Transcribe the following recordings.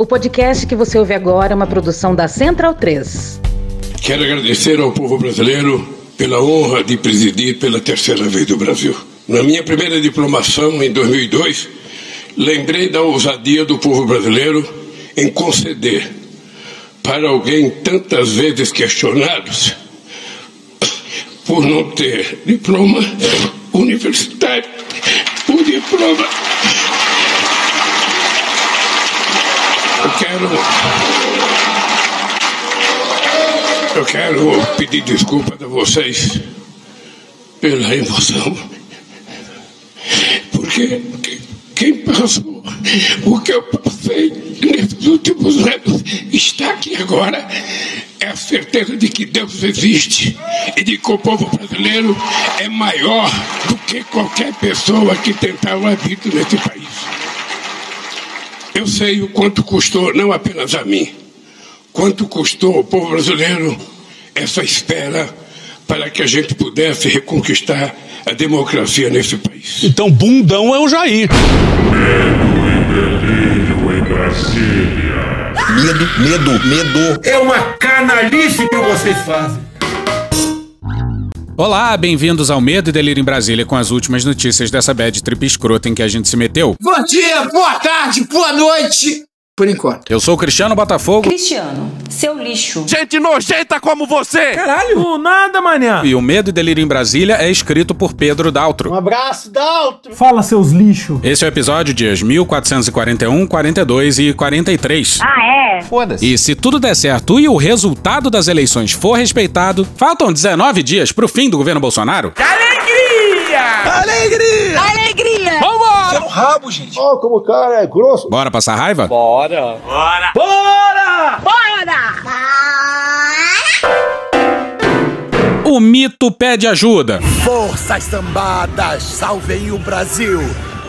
O podcast que você ouve agora é uma produção da Central 3. Quero agradecer ao povo brasileiro pela honra de presidir pela terceira vez do Brasil. Na minha primeira diplomação, em 2002, lembrei da ousadia do povo brasileiro em conceder para alguém tantas vezes questionados por não ter diploma universitário, o diploma. Eu quero. Eu quero pedir desculpas a vocês pela emoção. Porque quem passou o que eu passei nesses últimos anos está aqui agora é a certeza de que Deus existe e de que o povo brasileiro é maior do que qualquer pessoa que tentava vir nesse país. Eu sei o quanto custou, não apenas a mim, quanto custou ao povo brasileiro essa espera para que a gente pudesse reconquistar a democracia nesse país. Então, bundão é o Jair. Medo e delírio em Brasília. Medo, medo, medo. É uma canalice que vocês fazem. Olá, bem-vindos ao Medo e Delírio em Brasília com as últimas notícias dessa bad trip escrota em que a gente se meteu. Bom dia, boa tarde, boa noite. Por enquanto. Eu sou o Cristiano Botafogo. Cristiano, seu lixo. Gente nojenta como você! Caralho! Do nada, manhã! E o Medo e Delírio em Brasília é escrito por Pedro Daltro. Um abraço, Daltro! Fala, seus lixos! Esse é o episódio dias 1441, 42 e 43. Ah, é? Foda-se. E se tudo der certo e o resultado das eleições for respeitado, faltam 19 dias pro fim do governo Bolsonaro. Alegria! Alegria! Alegria! Vambora! Seu rabo, gente! Ó, oh, como o cara é grosso. Bora passar raiva? Bora! Bora! Bora! Bora! O mito pede ajuda. Forças sambadas, salvem o Brasil.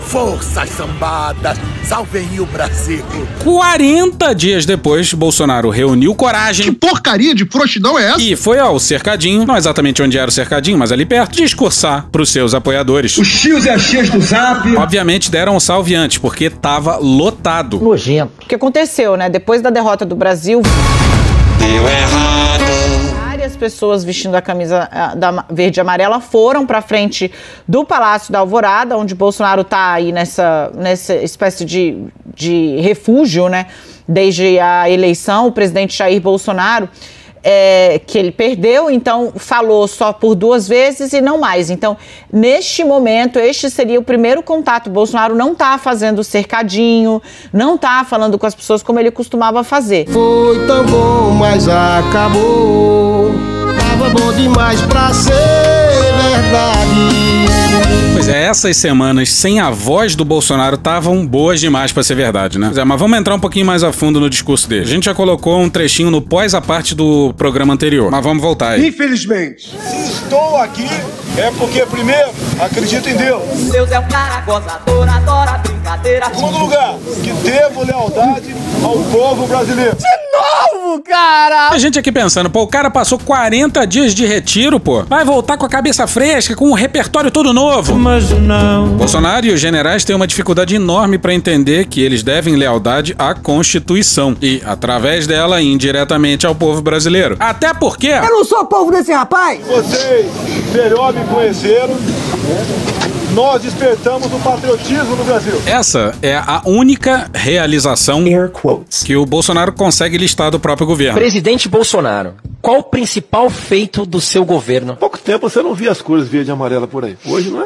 Forças sambadas, salvem o Brasil. 40 dias depois, Bolsonaro reuniu coragem. Que porcaria de frouxidão é essa? E foi ao cercadinho, não exatamente onde era o cercadinho, mas ali perto, discursar pros seus apoiadores. Os tios e as tias do zap. Obviamente deram um salve antes, porque tava lotado. Nojento. O que aconteceu, né? Depois da derrota do Brasil. Deu errado! Várias pessoas vestindo a camisa ah, da verde e amarela foram para frente do Palácio da Alvorada, onde Bolsonaro tá aí nessa, nessa espécie de, de refúgio, né? Desde a eleição, o presidente Jair Bolsonaro. É, que ele perdeu, então falou só por duas vezes e não mais. Então, neste momento, este seria o primeiro contato. Bolsonaro não está fazendo cercadinho, não está falando com as pessoas como ele costumava fazer. Foi tão bom, mas acabou. Tava bom demais pra ser verdade. Pois é, essas semanas sem a voz do Bolsonaro estavam boas demais pra ser verdade, né? Pois é, mas vamos entrar um pouquinho mais a fundo no discurso dele. A gente já colocou um trechinho no pós a parte do programa anterior, mas vamos voltar aí. Infelizmente, se estou aqui é porque, primeiro, acredito em Deus. Deus é um cara gozador, adora brincadeira. Em segundo lugar, que devo lealdade ao povo brasileiro. Novo, cara! A gente aqui pensando, pô, o cara passou 40 dias de retiro, pô. Vai voltar com a cabeça fresca, com um repertório todo novo. Mas não. Bolsonaro e os generais têm uma dificuldade enorme pra entender que eles devem lealdade à Constituição e, através dela, indiretamente ao povo brasileiro. Até porque. Eu não sou povo desse rapaz! Vocês melhor me conheceram. Nós despertamos o patriotismo no Brasil. Essa é a única realização que o Bolsonaro consegue listar do próprio governo. Presidente Bolsonaro, qual o principal feito do seu governo? pouco tempo você não via as cores verde e amarela por aí. Hoje não é,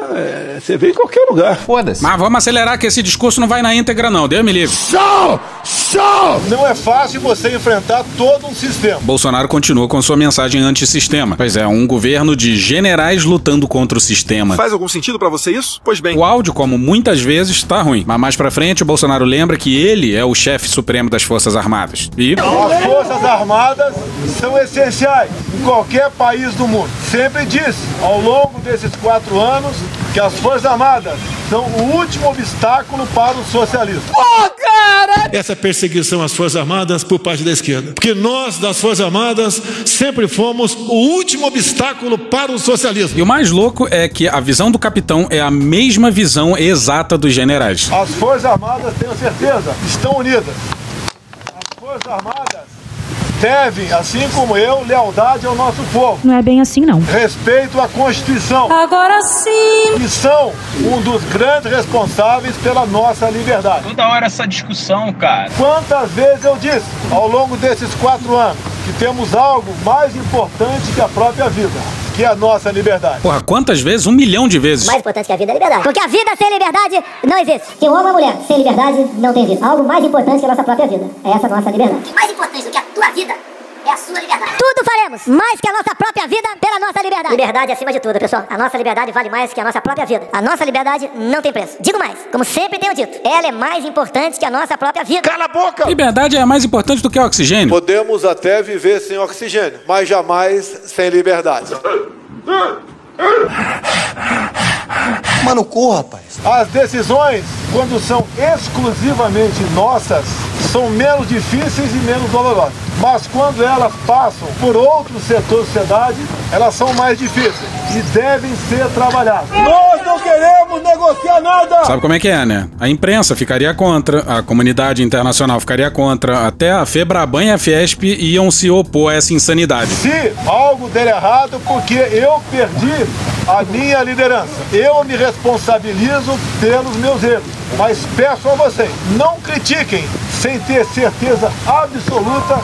é- você vê em qualquer lugar. Foda-se. Mas vamos acelerar que esse discurso não vai na íntegra, não. Deus me livre. Show! Show! Não é fácil você enfrentar todo um sistema. Bolsonaro continua com sua mensagem antissistema. Pois é, um governo de generais lutando contra o sistema. Faz algum sentido pra você isso? Pois bem. O áudio, como muitas vezes, tá ruim. Mas mais pra frente, o Bolsonaro lembra que ele é o chefe supremo das Forças Armadas. E. As Forças Armadas são essenciais em qualquer país do mundo. Sempre disse, ao longo desses quatro anos, que as Forças Armadas são o último obstáculo para o socialismo. Pô, cara! essa perseguição às Forças Armadas por parte da esquerda. Porque nós, das Forças Armadas, sempre fomos o último obstáculo para o socialismo. E o mais louco é que a visão do capitão é a mesma visão exata dos generais. As Forças Armadas, tenho certeza, estão unidas. Forças Armadas devem, assim como eu, lealdade ao nosso povo. Não é bem assim, não. Respeito à Constituição. Agora sim! E são um dos grandes responsáveis pela nossa liberdade. Toda hora essa discussão, cara. Quantas vezes eu disse, ao longo desses quatro anos, que temos algo mais importante que a própria vida, que é a nossa liberdade. Porra, quantas vezes? Um milhão de vezes. Mais importante que a vida é a liberdade. Porque a vida sem liberdade não existe. Que um homem ou uma mulher sem liberdade não tem vida. Algo mais importante que a nossa própria vida. É essa nossa liberdade. Mais importante do que a tua vida é a sua liberdade. Tudo faremos, mais que a nossa própria vida, pela nossa liberdade. Liberdade acima de tudo, pessoal. A nossa liberdade vale mais que a nossa própria vida. A nossa liberdade não tem preço. Digo mais, como sempre tenho dito, ela é mais importante que a nossa própria vida. Cala a boca! Liberdade é mais importante do que o oxigênio. Podemos até viver sem oxigênio, mas jamais sem liberdade. Mano, corra, rapaz. As decisões, quando são exclusivamente nossas, são menos difíceis e menos dolorosas. Mas quando elas passam por outros setores da sociedade, elas são mais difíceis e devem ser trabalhadas. Nós não queremos negociar nada! Sabe como é que é, né? A imprensa ficaria contra, a comunidade internacional ficaria contra, até a Febraban e a Fiesp iam se opor a essa insanidade. Se algo der errado, porque eu perdi a minha liderança. Eu me responsabilizo pelos meus erros. Mas peço a vocês, não critiquem sem ter certeza absoluta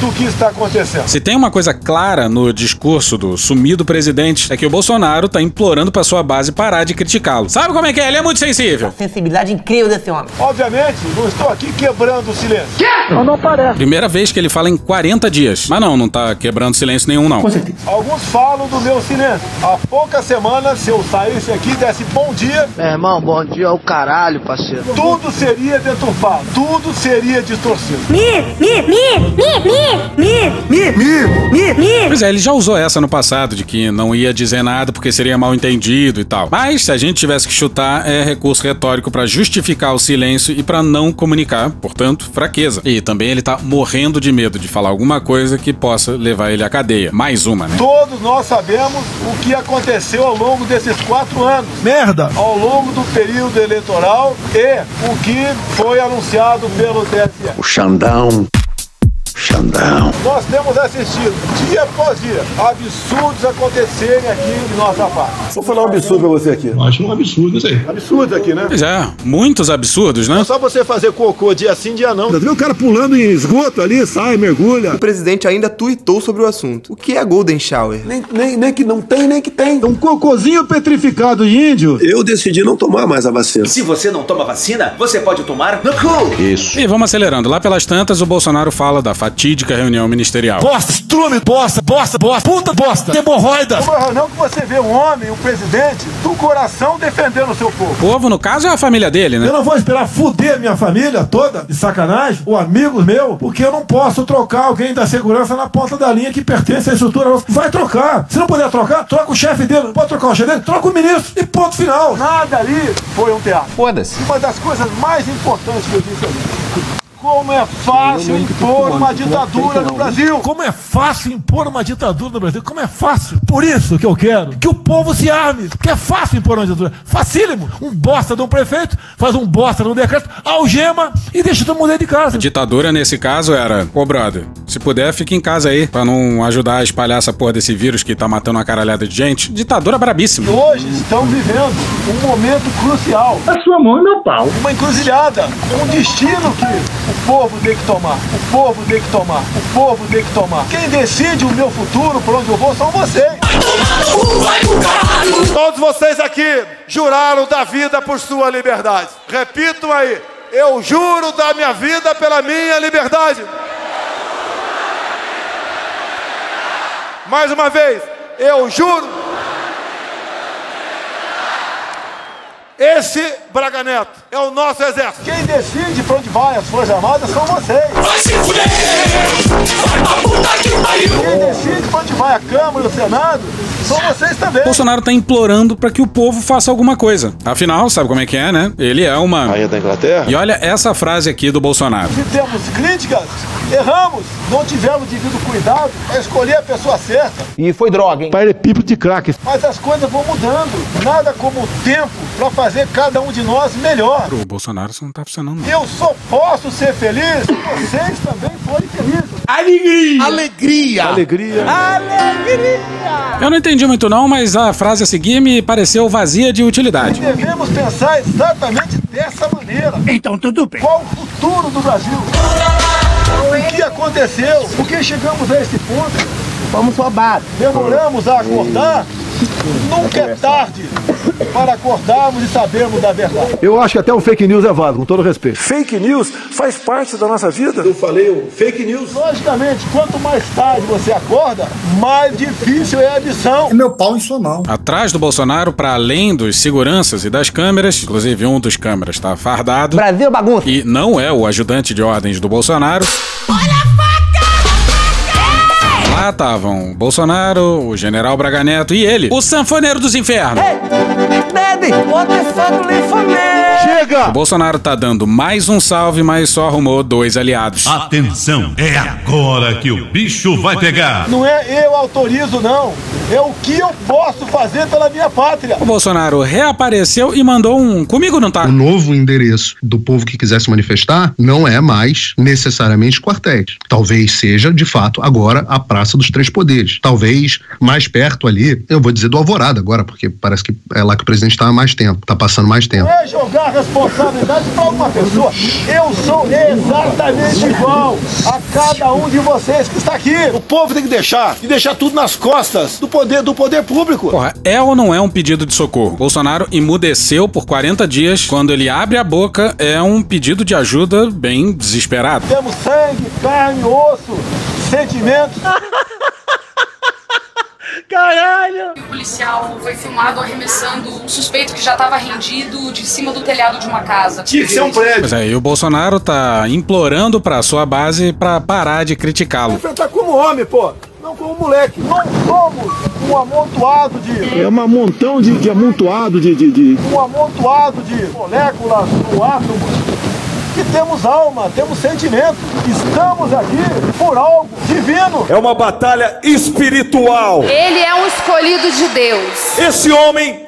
do que está acontecendo. Se tem uma coisa clara no discurso do sumido presidente, é que o Bolsonaro tá implorando pra sua base parar de criticá-lo. Sabe como é que é? Ele é muito sensível. Sensibilidade incrível desse homem. Obviamente, não estou aqui quebrando o silêncio. Não, não parece. Primeira vez que ele fala em 40 dias. Mas não, não tá quebrando silêncio nenhum, não. Com certeza. Alguns falam do meu silêncio. Há poucas semanas, se eu saísse aqui e desse bom dia, Meu irmão, bom dia ao caralho, parceiro. tudo seria deturpado, tudo seria distorcido. Mi, mi, mi, mi, mi, mi, mi, mi, mi, mi. Pois é, ele já usou essa no passado, de que não ia dizer nada porque seria mal entendido e tal. Mas, se a gente tivesse que chutar, é recurso retórico pra justificar o silêncio e pra não comunicar, portanto, fraqueza. E também ele tá morrendo de medo de falar alguma coisa que possa levar ele à cadeia. Mais uma, né? Todos nós sabemos o que aconteceu ao longo desses quatro anos. Merda! Ao longo do período eleitoral e o que foi anunciado pelo TSE. O Xandão. Xandão. Nós temos assistido, dia após dia, absurdos acontecerem aqui em nossa parte. Vou falar um absurdo pra você aqui. Acho um absurdo isso aí. Absurdo aqui, né? Pois é, muitos absurdos, né? É só você fazer cocô dia sim, dia não. Tá vendo o cara pulando em esgoto ali, sai, mergulha. O presidente ainda tuitou sobre o assunto. O que é Golden Shower? Nem, nem, nem que não tem, nem que tem. Um cocôzinho petrificado de índio. Eu decidi não tomar mais a vacina. Se você não toma vacina, você pode tomar no cu. Isso. E vamos acelerando. Lá pelas tantas, o Bolsonaro fala da fatídica reunião ministerial. Bosta, estrume, bosta, bosta, bosta, puta bosta, hemorroida. Não, que você vê um homem, um presidente, do coração defendendo o seu povo. O povo, no caso, é a família dele, né? Eu não vou esperar fuder minha família toda, de sacanagem, ou amigos meus, porque eu não posso trocar alguém da segurança na ponta da linha que pertence à estrutura nossa. Vai trocar. Se não puder trocar, troca o chefe dele. Não pode trocar o chefe dele, troca o ministro e ponto final. Nada ali foi um teatro. Foda-se. Uma das coisas mais importantes que eu disse ali. Como é fácil impor uma ditadura no Brasil. Como é fácil impor uma ditadura no Brasil? Como é fácil? Por isso que eu quero que o povo se arme. Que é fácil impor uma ditadura. Facílimo. Um bosta de um prefeito faz um bosta de um decreto, algema e deixa todo mundo dentro de casa. A ditadura, nesse caso, era: Pô, brother, se puder, fica em casa aí, pra não ajudar a espalhar essa porra desse vírus que tá matando uma caralhada de gente. Ditadura brabíssima. Hoje estamos vivendo um momento crucial. A sua mão e meu pau. Uma encruzilhada. Um destino que o povo tem que tomar. O povo tem que tomar. O povo tem que tomar. Quem decide o meu futuro, por onde eu vou, são vocês. Todos vocês aqui juraram da vida por sua liberdade. Repitam aí. Eu juro da minha vida pela minha liberdade. Mais uma vez. Eu juro. Esse Braga Neto é o nosso exército. Quem decide para onde vai as Forças Armadas são vocês. Vai se fuder! Vai pra puta que pariu! Quem decide para onde vai a Câmara e o Senado são vocês também. Bolsonaro tá implorando pra que o povo faça alguma coisa. Afinal, sabe como é que é, né? Ele é uma. Rainha da Inglaterra? E olha essa frase aqui do Bolsonaro. Se temos críticas, erramos. Não tivemos devido cuidado para escolher a pessoa certa. E foi droga, hein? Paralelepípedo de crack. Mas as coisas vão mudando. Nada como o tempo para fazer cada um de nós melhor. Pro Bolsonaro isso não tá funcionando. não. Eu só posso ser feliz se vocês também forem felizes. Alegria! Alegria! Alegria! Alegria! Eu não entendi muito não, mas a frase a seguir me pareceu vazia de utilidade. Devemos pensar exatamente dessa maneira. Então tudo bem. Qual o futuro do Brasil? O que aconteceu? Por que chegamos a esse ponto? Fomos roubados. Demoramos a acordar? Nunca é tarde para acordarmos e sabermos da verdade. Eu acho que até um fake news é válido, com todo respeito. Fake news faz parte da nossa vida. Eu falei o fake news. Logicamente, quanto mais tarde você acorda, mais difícil é a missão. É meu pau em sua mão. Atrás do Bolsonaro, para além dos seguranças e das câmeras, inclusive um dos câmeras está fardado. Brasil bagunça. E não é o ajudante de ordens do Bolsonaro. Lá estavam Bolsonaro, o general Braga Neto e ele, o sanfoneiro dos infernos. Daddy, what the fuck? Chega! O Bolsonaro tá dando mais um salve, mas só arrumou dois aliados. Atenção, é agora que o bicho vai pegar. Não é eu autorizo, não. É o que eu posso fazer pela minha pátria. O Bolsonaro reapareceu e mandou um comigo não tá. O novo endereço do povo que quiser se manifestar não é mais necessariamente quartéis. Talvez seja, de fato, agora a Praça dos Três Poderes. Talvez mais perto ali, eu vou dizer do Alvorada agora, porque parece que é lá que o presidente está há mais tempo, está passando mais tempo. É jogar a responsabilidade para uma pessoa. Eu sou exatamente igual a cada um de vocês que está aqui. O povo tem que deixar e deixar tudo nas costas do poder do poder público. Porra, é ou não é um pedido de socorro? Bolsonaro emudeceu por 40 dias. Quando ele abre a boca, é um pedido de ajuda bem desesperado. Temos sangue, carne, osso, sentimentos. Caralho! O policial foi filmado arremessando um suspeito que já estava rendido de cima do telhado de uma casa. Tinha que ser um prédio. Pois é, e o Bolsonaro tá implorando pra sua base pra parar de criticá-lo. Enfrentar como homem, pô. Não como moleque. Não somos um amontoado de. É um montão de, de amontoado de, de, de. Um amontoado de moléculas ou átomos. Que temos alma, temos sentimento. Estamos aqui por algo divino. É uma batalha espiritual. Ele é um escolhido de Deus. Esse homem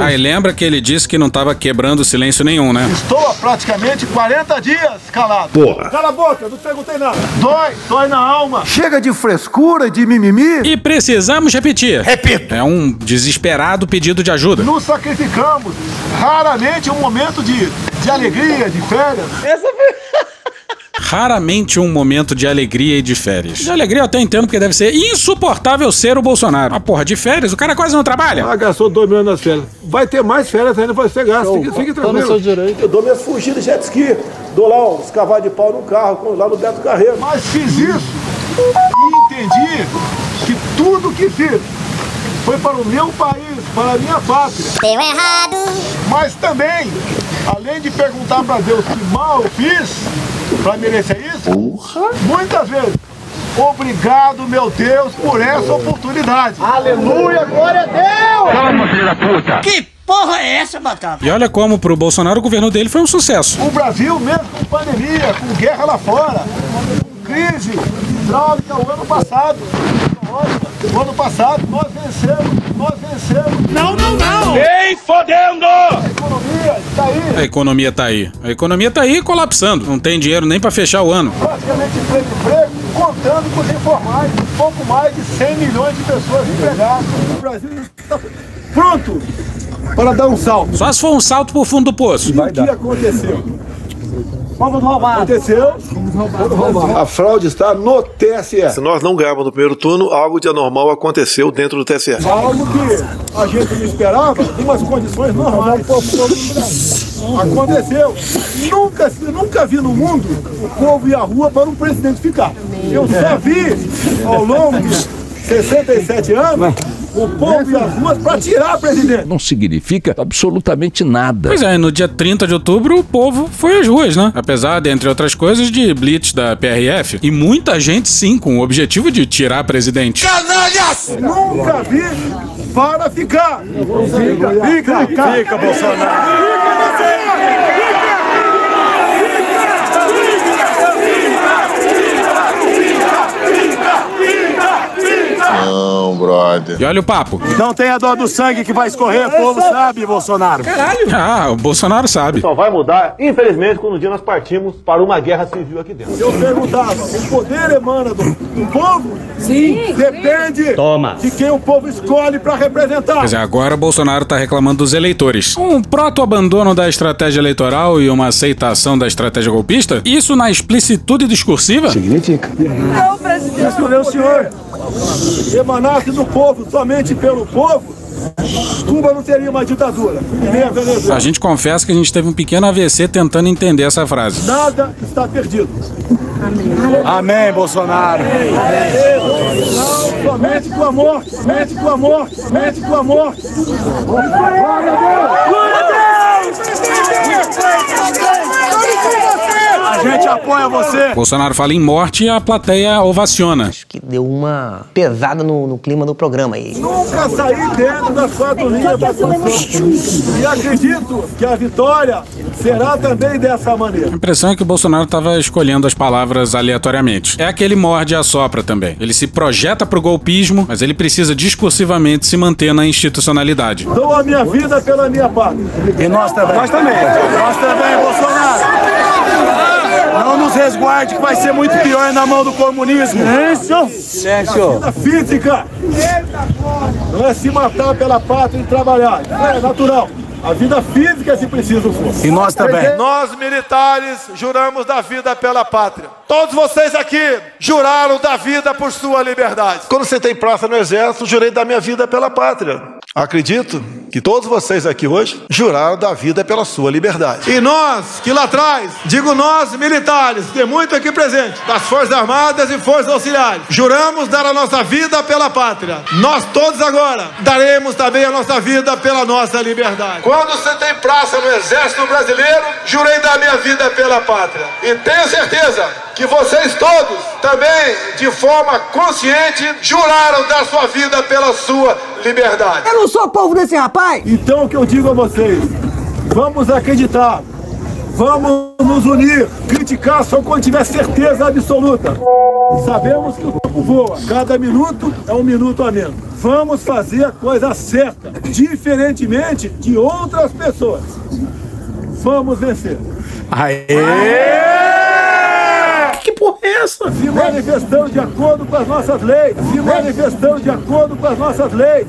Aí lembra que ele disse que não tava quebrando silêncio nenhum, né? Estou há praticamente 40 dias calado. Porra. Cala a boca, não perguntei nada. Dói, dói na alma. Chega de frescura e de mimimi. E precisamos repetir. Repito. É um desesperado pedido de ajuda. Nos sacrificamos. Raramente um momento de, de alegria, de férias. Essa foi. Raramente um momento de alegria e de férias. De alegria eu até entendo porque deve ser insuportável ser o Bolsonaro. A porra de férias, o cara quase não trabalha. Ah, gastou 2 milhões nas férias. Vai ter mais férias ainda pra ser gasto. Fique, fique tranquilo. Eu dou minhas fugidas de jet ski. Dou lá uns cavalos de pau no carro, lá no Beto Carreiro. Mas fiz isso e entendi que tudo que fiz foi para o meu país, para a minha pátria. Deu errado. Mas também, além de perguntar para Deus que mal eu fiz para merecer isso, muitas vezes, obrigado, meu Deus, por essa oportunidade. Aleluia, glória a Deus! Calma, filho da puta! Que porra é essa, Batata? E olha como pro Bolsonaro o governo dele foi um sucesso. O Brasil, mesmo com pandemia, com guerra lá fora, com crise hidráulica o ano passado, o ano passado nós vencemos, nós vencemos. Não, não, não! Vem fodendo! A economia está aí. A economia tá aí. A economia tá aí colapsando. Não tem dinheiro nem pra fechar o ano. praticamente emprego emprego, contando com os informais, um pouco mais de 100 milhões de pessoas empregadas. O Brasil está pronto para dar um salto. Só se for um salto pro fundo do poço. O que aconteceu? Fomos roubados. Aconteceu? A fraude está no TSE. Se nós não ganhamos no primeiro turno, algo de anormal aconteceu dentro do TSE. Algo que a gente não esperava, em umas condições normais. Aconteceu. Nunca, nunca vi no mundo o povo ir à rua para um presidente ficar. Eu só vi, ao longo de 67 anos, o povo e as ruas para tirar presidente. Não significa absolutamente nada. Pois é, no dia 30 de outubro o povo foi às ruas, né? Apesar, de, entre outras coisas, de blitz da PRF. E muita gente, sim, com o objetivo de tirar presidente. Canalhas! Nunca vi para ficar. Fica, fica, fica, fica Bolsonaro. Fica, Não, brother. E olha o papo. Não tenha dó do sangue que vai escorrer, o povo sabe, Bolsonaro. Caralho. Ah, o Bolsonaro sabe. Só vai mudar, infelizmente, quando um dia nós partimos para uma guerra civil aqui dentro. Eu perguntava, o poder emana do, do povo? Sim. Depende Toma. de quem o povo escolhe para representar. É, agora Bolsonaro tá reclamando dos eleitores. Um proto-abandono da estratégia eleitoral e uma aceitação da estratégia golpista? Isso na explicitude discursiva? Significa. Não, presidente. Escolheu o senhor. Emanasse do povo, somente pelo povo, Cuba não seria uma ditadura. Nem a Venezuela. A gente confessa que a gente teve um pequeno AVC tentando entender essa frase. Nada está perdido. Amém, Bolsonaro. Não, somente com a morte, somente com a morte, somente com a morte. Glória a Deus! Glória a Deus! A gente apoia você. Bolsonaro fala em morte e a plateia ovaciona. Que deu uma pesada no, no clima do programa aí. Nunca saí dentro das quatro linhas da Constituição. E acredito que a vitória será também dessa maneira. A impressão é que o Bolsonaro estava escolhendo as palavras aleatoriamente. É aquele morde e assopra também. Ele se projeta pro golpismo, mas ele precisa discursivamente se manter na institucionalidade. Dou a minha vida pela minha pátria. E nós também. Nós também. Nós também, Bolsonaro. Não nos resguarde, que vai ser muito pior na mão do comunismo. Silêncio! Silêncio! A física não é se matar pela pátria e trabalhar. Isso é natural. A vida física, se preciso for. E nós também. Nós, militares, juramos da vida pela pátria. Todos vocês aqui juraram da vida por sua liberdade. Quando você tem praça no exército, jurei da minha vida pela pátria. Acredito que todos vocês aqui hoje juraram da vida pela sua liberdade. E nós, que lá atrás, digo nós, militares, tem muito aqui presente, das Forças Armadas e Forças Auxiliares, juramos dar a nossa vida pela pátria. Nós todos agora daremos também a nossa vida pela nossa liberdade. Quando você tem praça no Exército Brasileiro, jurei dar minha vida pela pátria. E tenho certeza que vocês todos também, de forma consciente, juraram dar sua vida pela sua liberdade. Eu não sou povo desse rapaz! Então o que eu digo a vocês, vamos acreditar, vamos nos unir, criticar só quando tiver certeza absoluta. Sabemos que o tempo voa, cada minuto é um minuto a menos. Vamos fazer a coisa certa, diferentemente de outras pessoas. Vamos vencer. Aê! Que porra é essa? Se manifestando de acordo com as nossas leis. Se manifestando de acordo com as nossas leis.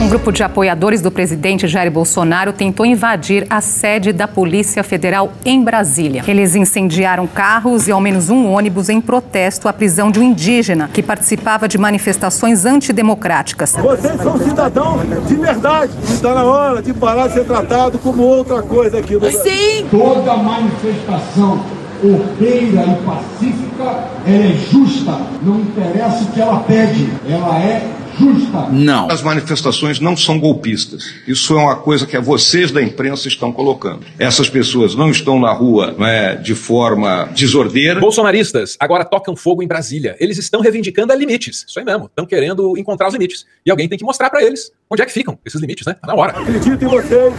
Um grupo de apoiadores do presidente Jair Bolsonaro tentou invadir a sede da Polícia Federal em Brasília. Eles incendiaram carros e ao menos um ônibus em protesto à prisão de um indígena que participava de manifestações antidemocráticas. Vocês são cidadãos de verdade. Está na hora de parar de ser tratado como outra coisa aqui no Brasil. Sim! Toda manifestação ordeira e pacífica, ela é justa. Não interessa o que ela pede, ela é justa. Não. As manifestações não são golpistas. Isso é uma coisa que vocês da imprensa estão colocando. Essas pessoas não estão na rua não é, de forma desordeira. Bolsonaristas agora tocam fogo em Brasília. Eles estão reivindicando limites. Isso aí mesmo. Estão querendo encontrar os limites. E alguém tem que mostrar para eles onde é que ficam esses limites, né? Tá na hora. Acredito em vocês.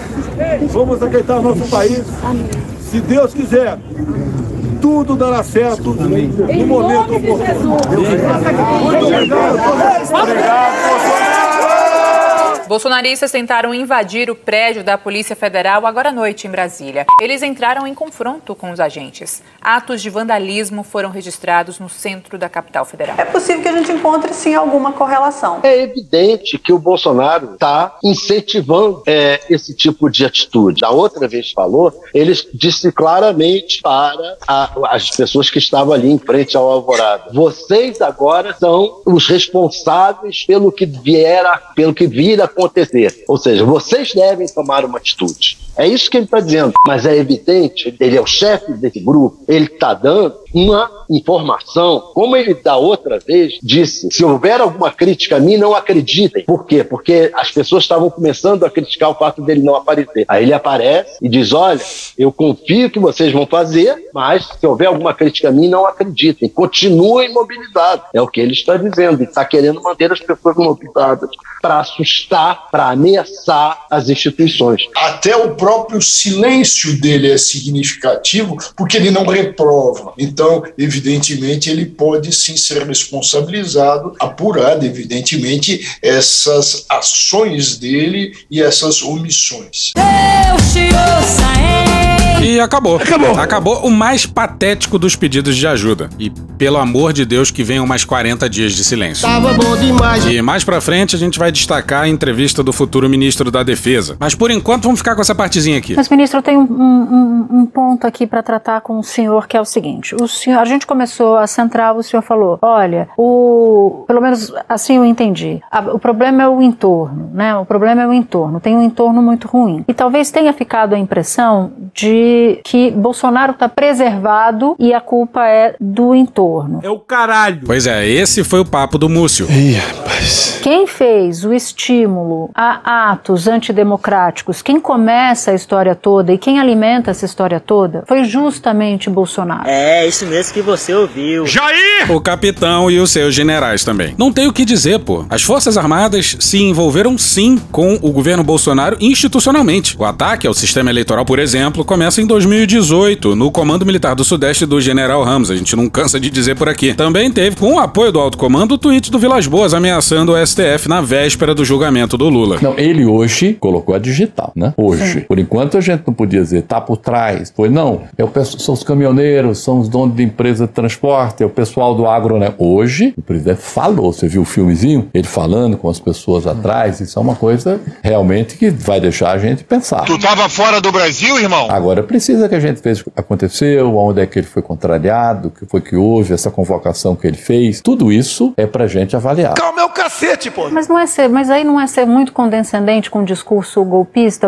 Vamos acreditar no nosso país. Se Deus quiser, tudo dará certo no momento oportuno. Muito obrigado. Obrigado, Bolsonaristas tentaram invadir o prédio da Polícia Federal agora à noite em Brasília. Eles entraram em confronto com os agentes. Atos de vandalismo foram registrados no centro da capital federal. É possível que a gente encontre sim alguma correlação. É evidente que o Bolsonaro está incentivando é, esse tipo de atitude. Da outra vez falou, ele disse claramente para a, as pessoas que estavam ali em frente ao Alvorada: vocês agora são os responsáveis pelo que vier, pelo que vir a acontecer. Ou seja, vocês devem tomar uma atitude. É isso que ele está dizendo. Mas é evidente, ele é o chefe desse grupo, ele está dando uma informação, como ele da outra vez disse, se houver alguma crítica a mim, não acreditem. Por quê? Porque as pessoas estavam começando a criticar o fato dele não aparecer. Aí ele aparece e diz: Olha, eu confio que vocês vão fazer, mas se houver alguma crítica a mim, não acreditem. Continuem mobilizados. É o que ele está dizendo. E está querendo manter as pessoas mobilizadas para assustar, para ameaçar as instituições. Até o próprio silêncio dele é significativo, porque ele não reprova. Então, evidentemente, ele pode sim ser responsabilizado, apurado, evidentemente, essas ações dele e essas omissões. Deus te ouça, E acabou. Acabou. Acabou o mais patético dos pedidos de ajuda. E pelo amor de Deus que venham mais 40 dias de silêncio. Tava bom demais. E mais pra frente a gente vai destacar a entrevista do futuro ministro da Defesa. Mas por enquanto vamos ficar com essa partezinha aqui. Mas, ministro, eu tenho um, um- um ponto aqui para tratar com o senhor, que é o seguinte: o senhor, a gente começou a central, o senhor falou, olha, o, pelo menos assim eu entendi. A- o problema é o entorno, né? O problema é o entorno. Tem um entorno muito ruim. E talvez tenha ficado a impressão de que Bolsonaro está preservado e a culpa é do entorno. É o caralho. Pois é, esse foi o papo do Múcio. Quem fez o estímulo a atos antidemocráticos, quem começa a história toda e quem alimenta essa história toda, foi justamente Bolsonaro. É, isso mesmo que você ouviu. Jair! O capitão e os seus generais também. Não tem o que dizer, pô. As Forças Armadas se envolveram sim com o governo Bolsonaro institucionalmente. O ataque ao sistema eleitoral, por exemplo, começa em 2018, no Comando Militar do Sudeste do General Ramos. A gente não cansa de dizer por aqui. Também teve, com o apoio do alto comando, o tweet do Vilas Boas ameaçando o STF na véspera do julgamento do Lula. Não, ele hoje colocou a digital, né? Hoje. Por enquanto a gente não podia dizer, tá por trás. Foi, não. É o pessoal, são os caminhoneiros, são os donos de empresa de transporte, é o pessoal do agro, né? Hoje, o presidente falou, você viu o filmezinho? Ele falando com as pessoas atrás, isso é uma coisa realmente que vai deixar a gente pensar. Tu tava fora do Brasil, irmão? Agora, precisa que a gente veja o que aconteceu, onde é que ele foi contrariado, o que foi que houve, essa convocação que ele fez. Tudo isso é pra gente avaliar. Calma o cacete, pô. Mas não é ser, mas aí não é ser muito condescendente com o discurso golpista.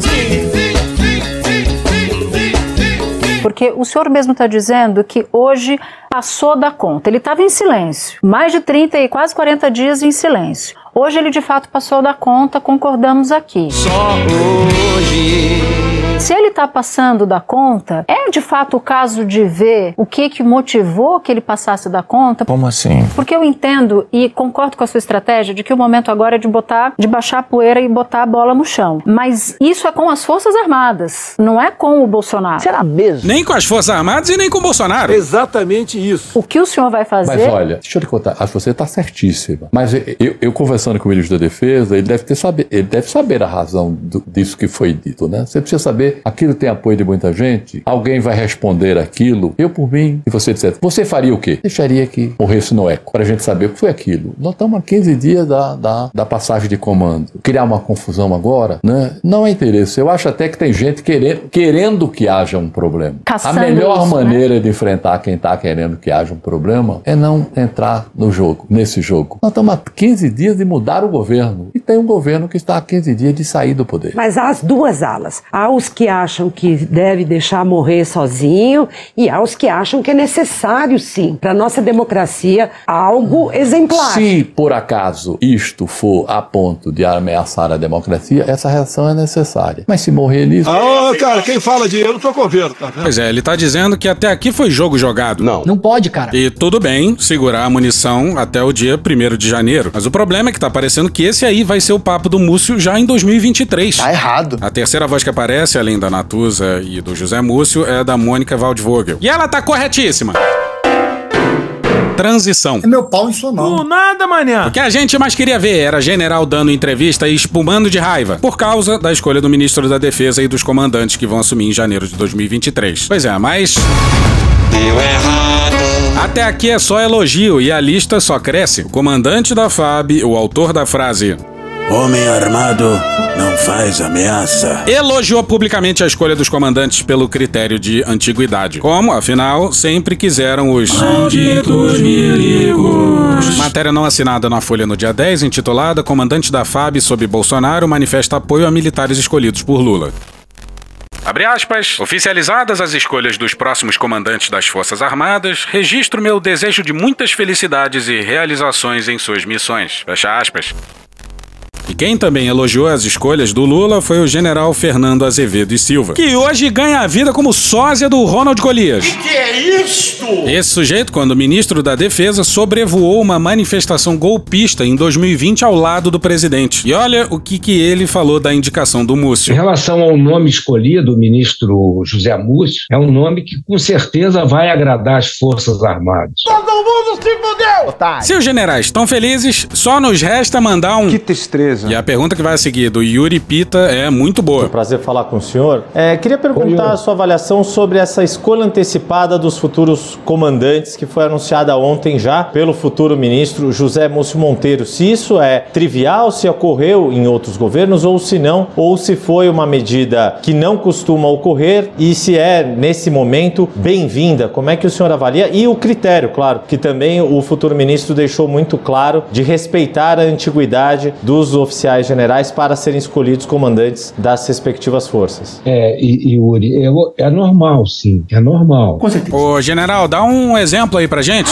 Porque o senhor mesmo está dizendo que hoje passou da conta. Ele estava em silêncio, mais de 30 e quase 40 dias em silêncio. Hoje ele de fato passou da conta, concordamos aqui. Só hoje. Se ele está passando da conta, é de fato o caso de ver o que que motivou que ele passasse da conta? Como assim? Porque eu entendo e concordo com a sua estratégia de que o momento agora é de botar, de baixar a poeira e botar a bola no chão. Mas isso é com as Forças Armadas, não é com o Bolsonaro. Será mesmo? Nem com as Forças Armadas e nem com o Bolsonaro. Exatamente isso. O que o senhor vai fazer? Mas olha, deixa eu te contar, acho que você está certíssima. Mas eu, eu conversando com o ministro da Defesa, ele deve, ter saber, ele deve saber a razão do- disso que foi dito, né? Você precisa saber, aquilo tem apoio de muita gente, alguém vai responder aquilo. Eu, por mim, e você disser, você faria o quê? Deixaria que morresse no eco, para a gente saber o que foi aquilo. Nós estamos a 15 dias da, da, da passagem de comando. Criar uma confusão agora, né? Não é interesse. Eu acho até que tem gente querendo, querendo que haja um problema. Caçando a melhor isso, né? maneira de enfrentar quem está querendo que haja um problema é não entrar no jogo, nesse jogo. Nós estamos há 15 dias de mudar o governo. E tem um governo que está há 15 dias de sair do poder. Mas há as duas alas. Há os que acham que deve deixar morrer sozinho e há os que acham que é necessário, sim, para nossa democracia, algo exemplar. Se por acaso isto for a ponto de ameaçar a democracia, essa reação é necessária. Mas se morrer nisso. Ah, cara, quem fala de eu não tô governo, tá vendo? Pois é, ele tá dizendo que até aqui foi jogo jogado. Não. Não pode, cara. E tudo bem segurar a munição até o dia 1 de janeiro. Mas o problema é que tá parecendo que esse aí vai ser o papo do Múcio já em 2023. Tá errado. A terceira voz que aparece, além da Natuza e do José Múcio, é da Mônica Waldvogel. E ela tá corretíssima. Transição. É meu pau em sua mão. nada, manhã. O que a gente mais queria ver era general dando entrevista e espumando de raiva, por causa da escolha do ministro da Defesa e dos comandantes que vão assumir em janeiro de 2023. Pois é, mas. Deu errado. Até aqui é só elogio e a lista só cresce. O comandante da FAB, o autor da frase. Homem armado não faz ameaça. Elogiou publicamente a escolha dos comandantes pelo critério de antiguidade. Como, afinal, sempre quiseram os. Malditos milicos. Matéria não assinada na Folha no dia 10, intitulada Comandante da FAB sob Bolsonaro manifesta apoio a militares escolhidos por Lula. Abre aspas. Oficializadas as escolhas dos próximos comandantes das Forças Armadas, registro meu desejo de muitas felicidades e realizações em suas missões. Fecha aspas. E quem também elogiou as escolhas do Lula foi o general Fernando Azevedo e Silva, que hoje ganha a vida como sósia do Ronald Golias. Que é isto? Esse sujeito, quando ministro da Defesa, sobrevoou uma manifestação golpista em 2020 ao lado do presidente. E olha o que, que ele falou da indicação do Múcio. Em relação ao nome escolhido, o ministro José Múcio, é um nome que com certeza vai agradar as Forças Armadas. Todo mundo se fudeu! Se os generais estão felizes, só nos resta mandar um. Que tristeza. E a pergunta que vai a seguir do Yuri Pita é muito boa. Prazer falar com o senhor. É, queria perguntar a sua avaliação sobre essa escolha antecipada dos futuros comandantes que foi anunciada ontem já pelo futuro ministro José Múcio Monteiro. Se isso é trivial, se ocorreu em outros governos ou se não, ou se foi uma medida que não costuma ocorrer e se é, nesse momento, bem-vinda. Como é que o senhor avalia? E o critério, claro, que também o futuro ministro deixou muito claro de respeitar a antiguidade dos oficiais generais para serem escolhidos comandantes das respectivas forças. É, e, Yuri, é, é normal, sim, é normal. Ô, general, dá um exemplo aí pra gente.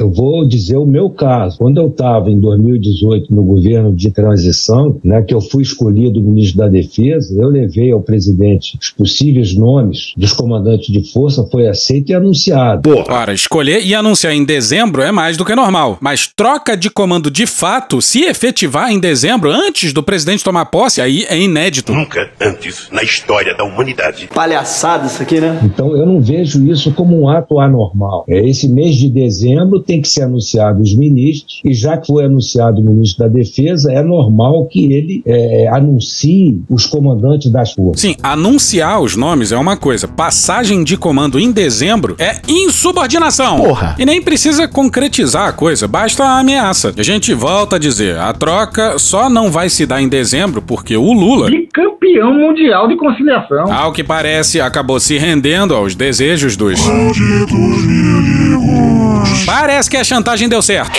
Eu vou dizer o meu caso. Quando eu estava em 2018 no governo de transição, né, que eu fui escolhido ministro da Defesa, eu levei ao presidente os possíveis nomes dos comandantes de força, foi aceito e anunciado. Ora, escolher e anunciar em dezembro é mais do que normal. Mas troca de comando de fato, se efetivar em dezembro, antes do presidente tomar posse, aí é inédito. Nunca antes na história da humanidade. Palhaçada isso aqui, né? Então eu não vejo isso como um ato anormal. É esse mês de dezembro tem que ser anunciado os ministros, e já que foi anunciado o ministro da Defesa, é normal que ele é, anuncie os comandantes das forças. Sim, anunciar os nomes é uma coisa. Passagem de comando em dezembro é insubordinação. Porra. E nem precisa concretizar a coisa, basta a ameaça. A gente volta a dizer, a troca só não vai se dar em dezembro porque o Lula, Campeão mundial de conciliação. ao que parece, acabou se rendendo aos desejos dos. Parece que a chantagem deu certo.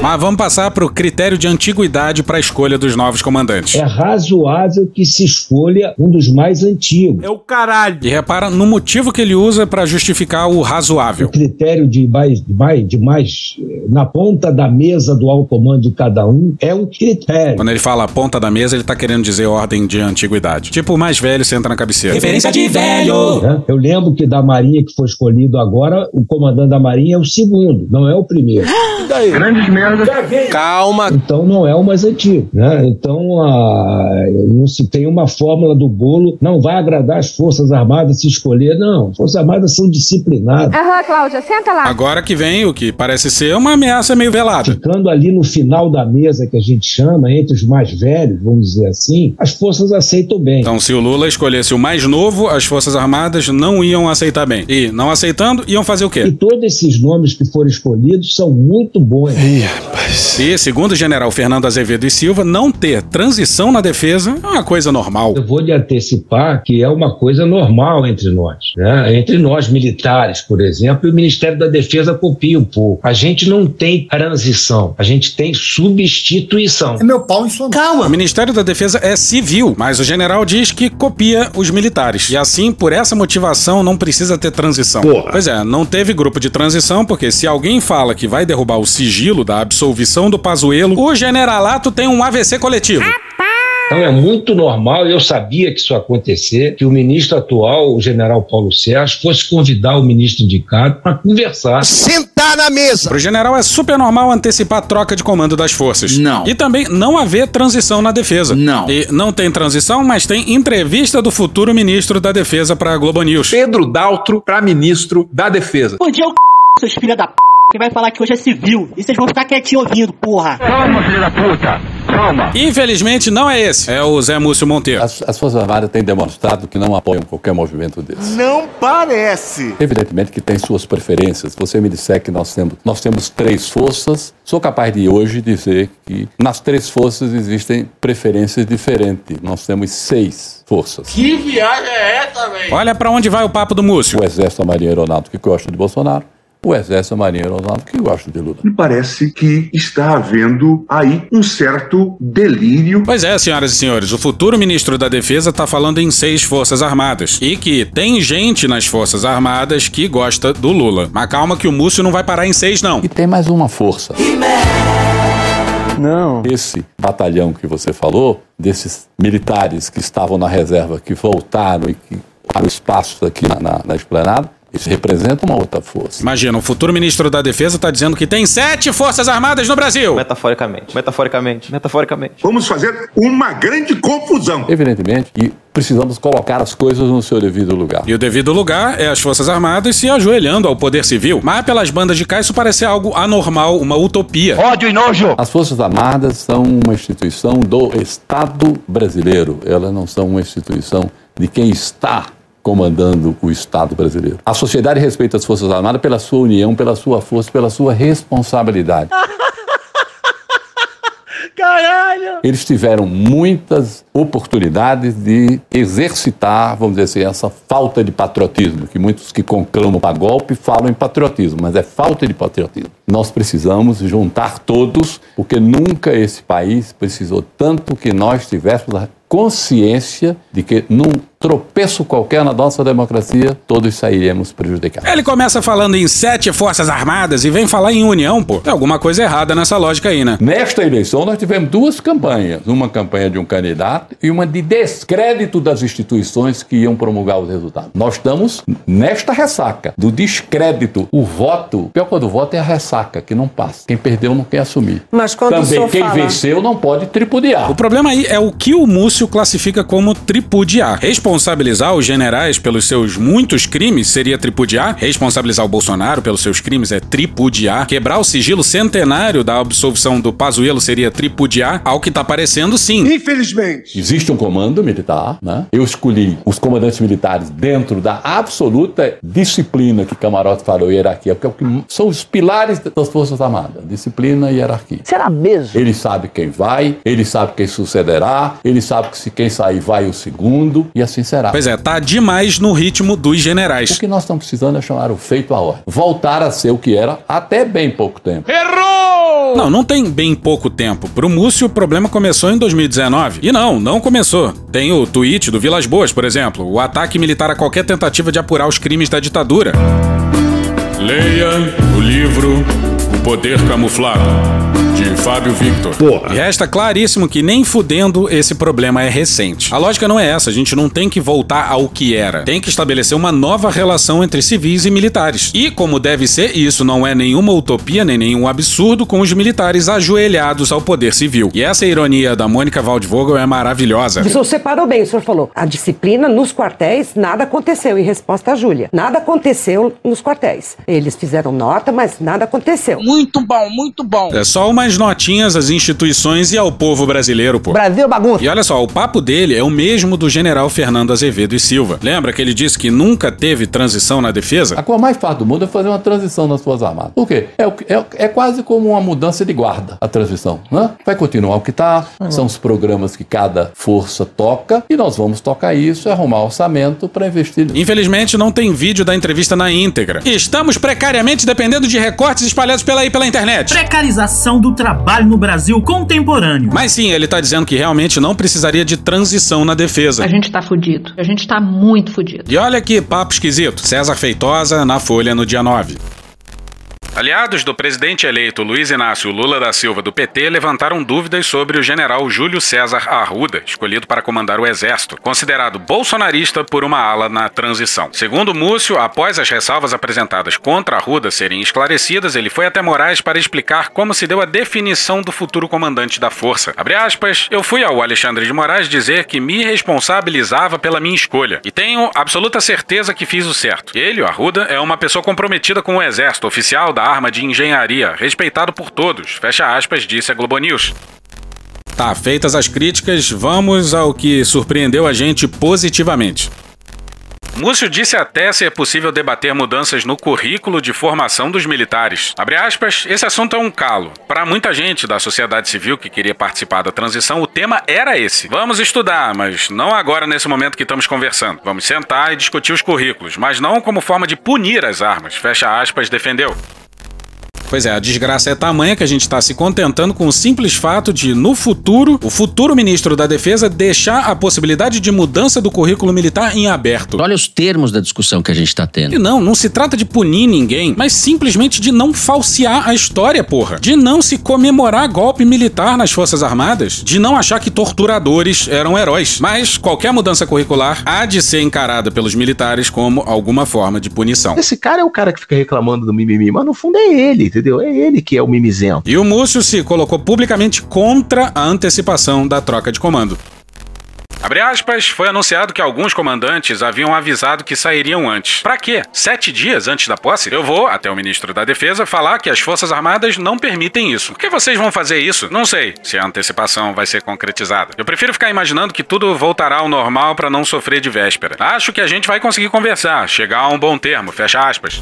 Mas vamos passar pro critério de antiguidade para a escolha dos novos comandantes. É razoável que se escolha um dos mais antigos. É o caralho. E repara no motivo que ele usa para justificar o razoável. O critério de mais, de mais, de mais eh, na ponta da mesa do alto comando de cada um é um critério. Quando ele fala ponta da mesa, ele tá querendo dizer ordem de antiguidade. Tipo, o mais velho senta na cabeceira. Né? Eu lembro que da Marinha que foi escolhido agora, o comandante da Marinha é o segundo, não é o primeiro. Grandes merdas. Calma. Então não é o mais antigo, né? Então a, não se tem uma fórmula do bolo, não vai agradar as Forças Armadas se escolher, não. As Forças Armadas são disciplinadas. Aham, Cláudia, senta lá. Agora que vem o que parece ser uma ameaça meio velada. Ficando ali no final da mesa que a gente chama, entre os mais velhos, vamos dizer assim, as forças aceitam bem. Então, se o Lula escolhesse o mais novo, as Forças Armadas não iam aceitar bem. E, não aceitando, iam fazer o E quê? todos esses nomes que foram escolhidos são muito bons. E, segundo o general Fernando Azevedo e Silva, não ter transição na defesa é uma coisa normal. Eu vou lhe antecipar que é uma coisa normal entre nós. né? Entre nós, militares, por exemplo, e o Ministério da Defesa copia um pouco. A gente não tem transição, a gente tem substituição. É meu pau em sua Calma! O Ministério da Defesa é civil, mas o general diz que copia os militares. E assim, por essa motivação, não precisa ter transição. Porra. Pois é, não teve grupo de transição, porque se alguém fala que vai derrubar o sigilo da absolvição do Pazuello, o generalato tem um AVC coletivo. Então é muito normal, e eu sabia que isso ia acontecer, que o ministro atual, o general Paulo Sérgio, fosse convidar o ministro indicado para conversar. Sentar na mesa. Pro general é super normal antecipar a troca de comando das forças. Não. E também não haver transição na defesa. Não. E não tem transição, mas tem entrevista do futuro ministro da Defesa pra Globo News. Pedro Daltro para ministro da Defesa. Bom dia, o c... seus filha da p. Quem vai falar que hoje é civil. E vocês vão ficar quietinho ouvindo, porra. Calma, filho da puta. Calma. Infelizmente não é esse, é o Zé Múcio Monteiro. As, as Forças Armadas têm demonstrado que não apoiam qualquer movimento desse. Não parece. Evidentemente que tem suas preferências. Você me disser que nós temos, nós temos três forças, sou capaz de hoje dizer que nas três forças existem preferências diferentes. Nós temos seis forças. Que viagem é essa, velho? Olha pra onde vai o papo do Múcio. O Exército, a Marinha Aeronáutica que gosta de Bolsonaro, o Exército, a Marinha e Aeronáutica que gostam de Lula. Me parece que está havendo aí um certo delírio. Pois é, senhoras e senhores, o futuro ministro da Defesa está falando em seis Forças Armadas. E que tem gente nas Forças Armadas que gosta do Lula. Mas calma que o Múcio não vai parar em seis, não. E tem mais uma força. Não. Esse batalhão que você falou, desses militares que estavam na reserva, que voltaram e que para o espaço aqui na, na, na esplanada, isso representa uma outra força. Imagina, o futuro ministro da Defesa está dizendo que tem sete Forças Armadas no Brasil. Metaforicamente, metaforicamente, metaforicamente. Vamos fazer uma grande confusão. Evidentemente, e precisamos colocar as coisas no seu devido lugar. E o devido lugar é as Forças Armadas se ajoelhando ao poder civil. Mas pelas bandas de cá isso parece algo anormal, uma utopia. Ódio e nojo! As Forças Armadas são uma instituição do Estado brasileiro. Elas não são uma instituição de quem está comandando o Estado brasileiro. A sociedade respeita as Forças Armadas pela sua união, pela sua força, pela sua responsabilidade. Caralho! Eles tiveram muitas oportunidades de exercitar, vamos dizer assim, essa falta de patriotismo, que muitos que conclamam para golpe falam em patriotismo, mas é falta de patriotismo. Nós precisamos juntar todos, porque nunca esse país precisou tanto que nós tivéssemos a consciência de que num tropeço qualquer na nossa democracia, todos sairemos prejudicados. Ele começa falando em sete forças armadas e vem falar em união, pô. Tem alguma coisa errada nessa lógica aí, né? Nesta eleição, nós tivemos duas campanhas. Uma campanha de um candidato e uma de descrédito das instituições que iam promulgar os resultados. Nós estamos nesta ressaca do descrédito. O voto, pior quando o voto é a ressaca, que não passa. Quem perdeu não quer assumir. Mas quando Também quem fala- venceu não pode tripudiar. O problema aí é o que o Múcio classifica como tripudiar. Responsabilizar os generais pelos seus muitos crimes seria tripudiar. Responsabilizar o Bolsonaro pelos seus crimes é tripudiar. Quebrar o sigilo centenário da absolvição do Pazuello seria tripudiar. Ao que tá parecendo, sim. Infelizmente. Existe um comando militar, né? Eu escolhi os comandantes militares dentro da absoluta disciplina que Camarote falou, hierarquia, porque é o que são os pilares das Forças Armadas, disciplina e hierarquia. Será mesmo? Ele sabe quem vai, ele sabe quem sucederá, ele sabe que se quem sair vai o segundo, e assim será. Pois é, tá demais no ritmo dos O generais. que nós estamos precisando é chamar o feito à ordem. Voltar a ser o que era até bem pouco tempo. Errou! Não, não tem bem pouco tempo. Pro Múcio, o problema começou em 2019. E não, não começou. Tem o tweet do Vilas Boas, por exemplo, o ataque militar a qualquer tentativa de apurar os crimes da ditadura. Leia o livro O Poder Camuflado, de Fábio Victor. E resta claríssimo que nem fudendo esse problema é recente. A lógica não é essa, a gente não tem que voltar ao que era. Tem que estabelecer uma nova relação entre civis e militares. E como deve ser, isso não é nenhuma utopia nem nenhum absurdo com os militares ajoelhados ao poder civil. E essa ironia da Mônica Waldvogel é maravilhosa. O senhor separou bem, o senhor falou. A disciplina nos quartéis, nada aconteceu, em resposta à Júlia. Nada aconteceu nos quartéis. Eles fizeram nota, mas nada aconteceu. Muito bom, muito bom. É só umas notinhas às instituições e ao povo brasileiro, pô. Brasil é bagunça. E olha só, o papo dele é o mesmo do general Fernando Azevedo e Silva. Lembra que ele disse que nunca teve transição na defesa? A coisa mais fácil do mundo é fazer uma transição nas Forças Armadas. Por quê? É, é, é quase como uma mudança de guarda, a transição. Né? Vai continuar o que está, são os programas que cada força toca, e nós vamos tocar isso e arrumar orçamento para investir nisso. Infelizmente, não tem vídeo da entrevista na íntegra. Estamos precariamente dependendo de recortes espalhados pela aí pela internet. Precarização do trabalho no Brasil contemporâneo. Mas sim, ele tá dizendo que realmente não precisaria de transição na defesa. A gente tá fudido. A gente tá muito fudido. E olha que papo esquisito. César Feitosa na Folha no dia 9. Aliados do presidente eleito Luiz Inácio Lula da Silva do PT levantaram dúvidas sobre o general Júlio César Arruda, escolhido para comandar o Exército, considerado bolsonarista por uma ala na transição. Segundo Múcio, após as ressalvas apresentadas contra Arruda serem esclarecidas, ele foi até Moraes para explicar como se deu a definição do futuro comandante da força. Abre aspas, eu fui ao Alexandre de Moraes dizer que me responsabilizava pela minha escolha e tenho absoluta certeza que fiz o certo. Ele, o Arruda, é uma pessoa comprometida com o Exército, oficial da arma de engenharia, respeitado por todos. Fecha aspas, disse a Globo News. Tá, feitas as críticas, vamos ao que surpreendeu a gente positivamente. Múcio disse até ser possível debater mudanças no currículo de formação dos militares. Abre aspas, esse assunto é um calo. Para muita gente da sociedade civil que queria participar da transição, o tema era esse. Vamos estudar, mas não agora nesse momento que estamos conversando. Vamos sentar e discutir os currículos, mas não como forma de punir as armas. Fecha aspas, defendeu. Pois é, a desgraça é tamanha que a gente está se contentando com o simples fato de, no futuro, o futuro ministro da Defesa deixar a possibilidade de mudança do currículo militar em aberto. Olha os termos da discussão que a gente está tendo. E não, não se trata de punir ninguém, mas simplesmente de não falsear a história, porra. De não se comemorar golpe militar nas Forças Armadas, de não achar que torturadores eram heróis. Mas qualquer mudança curricular há de ser encarada pelos militares como alguma forma de punição. Esse cara é o cara que fica reclamando do mimimi, mas no fundo é ele, entendeu? É ele que é o mimizento. E o Múcio se colocou publicamente contra a antecipação da troca de comando. Abre aspas, foi anunciado que alguns comandantes haviam avisado que sairiam antes. Pra quê? Sete dias antes da posse? Eu vou, até o ministro da Defesa, falar que as Forças Armadas não permitem isso. Por que vocês vão fazer isso? Não sei se a antecipação vai ser concretizada. Eu prefiro ficar imaginando que tudo voltará ao normal para não sofrer de véspera. Acho que a gente vai conseguir conversar, chegar a um bom termo, fecha aspas.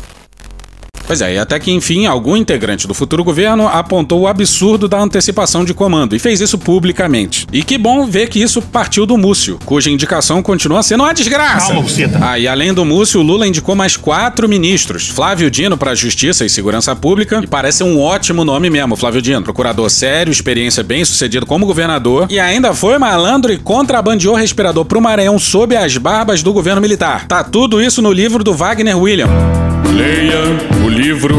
Pois é, e até que enfim, algum integrante do futuro governo apontou o absurdo da antecipação de comando e fez isso publicamente. E que bom ver que isso partiu do Múcio, cuja indicação continua sendo uma desgraça. Calma, Buceta. Ah, e além do Múcio, o Lula indicou mais quatro ministros: Flávio Dino para Justiça e Segurança Pública, e parece um ótimo nome mesmo, Flávio Dino. Procurador sério, experiência bem sucedido como governador, e ainda foi malandro e contrabandeou respirador pro Maranhão sob as barbas do governo militar. Tá tudo isso no livro do Wagner William. Leia o livro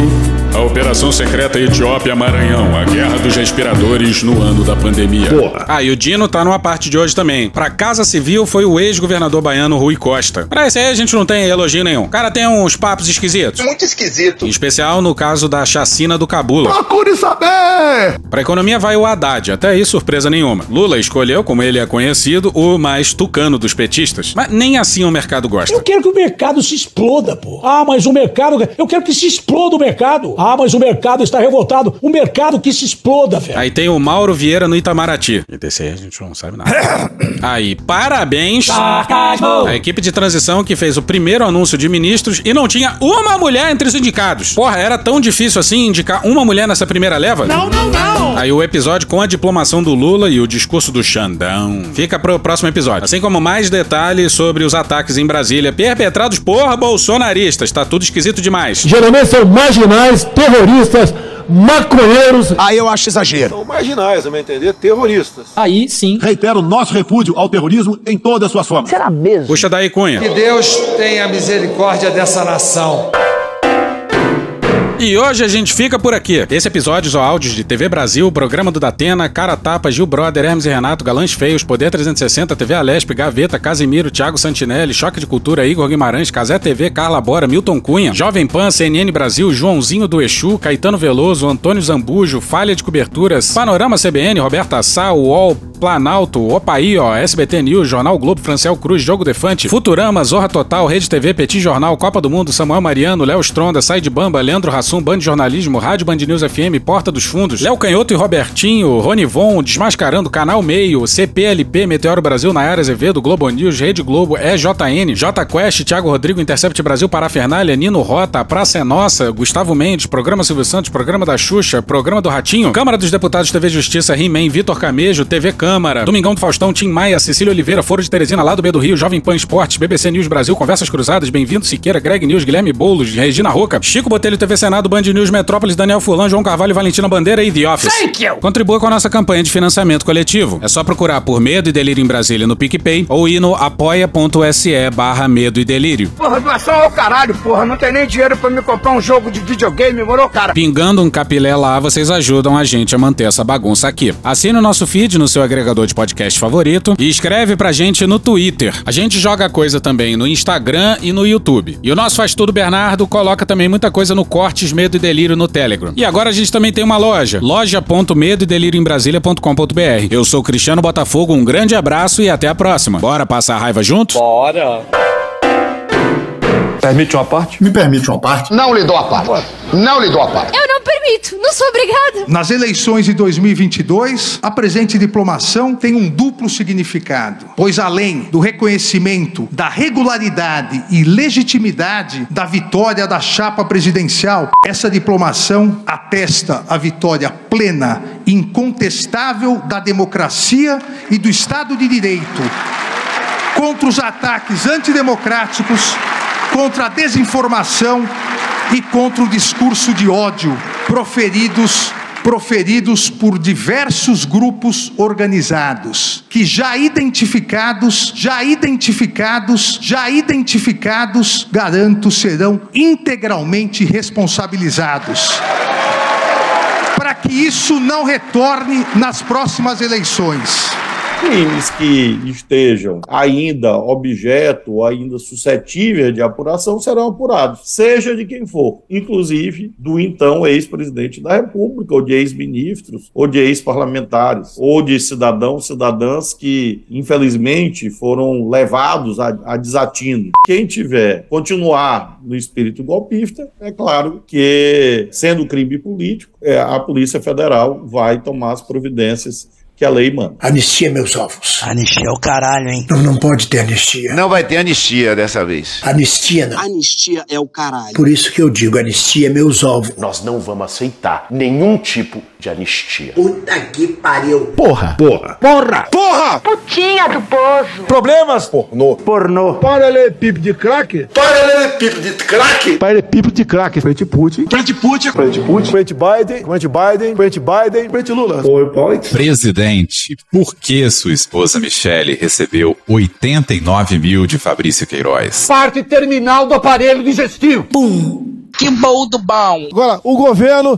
A Operação Secreta Etiópia Maranhão, a Guerra dos Respiradores no ano da pandemia. Porra. Ah, e o Dino tá numa parte de hoje também. Pra Casa Civil foi o ex-governador baiano Rui Costa. Pra esse aí a gente não tem elogio nenhum. O cara tem uns papos esquisitos. Muito esquisito. Em especial no caso da chacina do Cabula. Procure saber! Pra economia vai o Haddad, até aí surpresa nenhuma. Lula escolheu, como ele é conhecido, o mais tucano dos petistas. Mas nem assim o mercado gosta. Eu quero que o mercado se exploda, pô. Ah, mas o mercado. Eu quero que se exploda o mercado. Ah, mas o mercado está revoltado. O mercado que se exploda, velho. Aí tem o Mauro Vieira no Itamaraty. E desse aí a gente não sabe nada. aí, parabéns à equipe de transição que fez o primeiro anúncio de ministros e não tinha uma mulher entre os indicados. Porra, era tão difícil assim indicar uma mulher nessa primeira leva? Não, não, não. Aí o episódio com a diplomação do Lula e o discurso do Xandão. Fica pro próximo episódio. Assim como mais detalhes sobre os ataques em Brasília perpetrados por bolsonaristas. Tá tudo esquisito demais. Geralmente são marginais, terroristas, maconheiros. Aí eu acho exagero. São marginais, a meu entender, terroristas. Aí sim. Reitero nosso repúdio ao terrorismo em todas as suas formas. Será mesmo? Puxa daí, Cunha. Que Deus tenha misericórdia dessa nação. E hoje a gente fica por aqui. Esse episódio ou áudios de TV Brasil, Programa do Datena, Cara Tapa, Gil Brother, Hermes e Renato, Galãs Feios, Poder 360, TV Alesp, Gaveta, Casimiro, Thiago Santinelli, Choque de Cultura, Igor Guimarães, Casé TV, Carla Bora, Milton Cunha, Jovem Pan, CNN Brasil, Joãozinho do Exu, Caetano Veloso, Antônio Zambujo, Falha de Coberturas, Panorama CBN, Roberta Sá, UOL, Planalto, Opaí, ó, SBT News, Jornal Globo, Franciel Cruz, Jogo Defante, Futurama, Zorra Total, Rede TV, Petit Jornal, Copa do Mundo, Samuel Mariano, Léo Stronda, Sai de Bamba, Leandro Rassum, Band Jornalismo, Rádio Band News FM, Porta dos Fundos, Léo Canhoto e Robertinho, Ronivon, Desmascarando, Canal Meio, CPLP, Meteoro Brasil, Nayara Azevedo, Globo News, Rede Globo, EJN, J Quest, Thiago Rodrigo, Intercept Brasil, Parafernália, Nino Rota, Praça é Nossa, Gustavo Mendes, Programa Silvio Santos, Programa da Xuxa, Programa do Ratinho, Câmara dos Deputados TV Justiça, He-Man, Vitor Camejo, TV Câmara, Domingão do Faustão, Tim Maia, Cecília Oliveira, Foro de Teresina, lá do B do Rio, Jovem Pan Esportes, BBC News Brasil, Conversas Cruzadas, Bem-vindo Siqueira, Greg News, Guilherme Boulos, Regina Roca, Chico Botelho, TV Senado, Band News Metrópolis, Daniel Furlan, João Carvalho, Valentina Bandeira e The Office. Thank you. Contribua com a nossa campanha de financiamento coletivo. É só procurar por Medo e Delírio em Brasília no PicPay ou ir no apoia.se barra Medo e Delírio. Porra, doação ao caralho, porra. Não tem nem dinheiro pra me comprar um jogo de videogame, morou, cara? Pingando um capilé lá, vocês ajudam a gente a manter essa bagunça aqui. Assine o nosso feed no seu agregador de podcast favorito e escreve pra gente no Twitter. A gente joga coisa também no Instagram e no YouTube. E o nosso Faz Tudo Bernardo coloca também muita coisa no Medo e Delírio no Telegram. E agora a gente também tem uma loja, loja.medo e delírio em Brasília.com.br. Eu sou Cristiano Botafogo, um grande abraço e até a próxima. Bora passar a raiva juntos? Bora. Permite uma parte? Me permite uma parte? Não lhe dou a parte. Não lhe dou a parte. Eu não permito. não sou obrigada. Nas eleições de 2022, a presente diplomação tem um duplo significado, pois além do reconhecimento da regularidade e legitimidade da vitória da chapa presidencial, essa diplomação atesta a vitória plena, incontestável da democracia e do Estado de Direito contra os ataques antidemocráticos, contra a desinformação e contra o discurso de ódio proferidos proferidos por diversos grupos organizados, que já identificados, já identificados, já identificados, garanto, serão integralmente responsabilizados. Para que isso não retorne nas próximas eleições crimes que estejam ainda objeto ainda suscetível de apuração serão apurados, seja de quem for, inclusive do então ex-presidente da República, ou de ex-ministros, ou de ex-parlamentares, ou de cidadãos, cidadãs que, infelizmente, foram levados a, a desatino. Quem tiver, continuar no espírito golpista, é claro que, sendo crime político, é, a Polícia Federal vai tomar as providências que a lei manda. Anistia meus ovos. Anistia é o caralho, hein? Não, não pode ter anistia. Não vai ter anistia dessa vez. Anistia não. Anistia é o caralho. Por isso que eu digo anistia meus ovos. Nós não vamos aceitar nenhum tipo de anistia. Puta que pariu. Porra. Porra. Porra. Porra. Putinha do poço. Problemas? Pornô. Pornô. Paralelepípedo de crack? Paralelepípedo de crack? Paralelepípedo de crack. Frente Putin. Frente Putin. Frente Putin. Frente Biden. Frente Biden. Frente Biden. Frente Lula. Oi, pai. Presidente, por que sua esposa Michele recebeu 89 mil de Fabrício Queiroz? Parte terminal do aparelho digestivo. Pum. Que bom do bom. Agora, o governo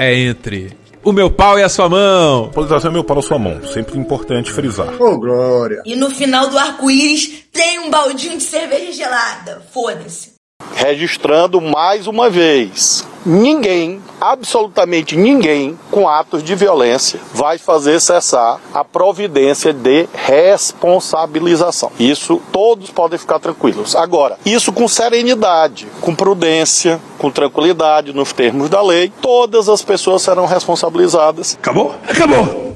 é entre o meu pau e a sua mão. Polarização é meu pau e a sua mão. Sempre importante frisar. Ô, oh, Glória. E no final do arco-íris tem um baldinho de cerveja gelada. Foda-se. Registrando mais uma vez. Ninguém, absolutamente ninguém, com atos de violência vai fazer cessar a providência de responsabilização. Isso todos podem ficar tranquilos. Agora, isso com serenidade, com prudência, com tranquilidade, nos termos da lei, todas as pessoas serão responsabilizadas. Acabou? Acabou!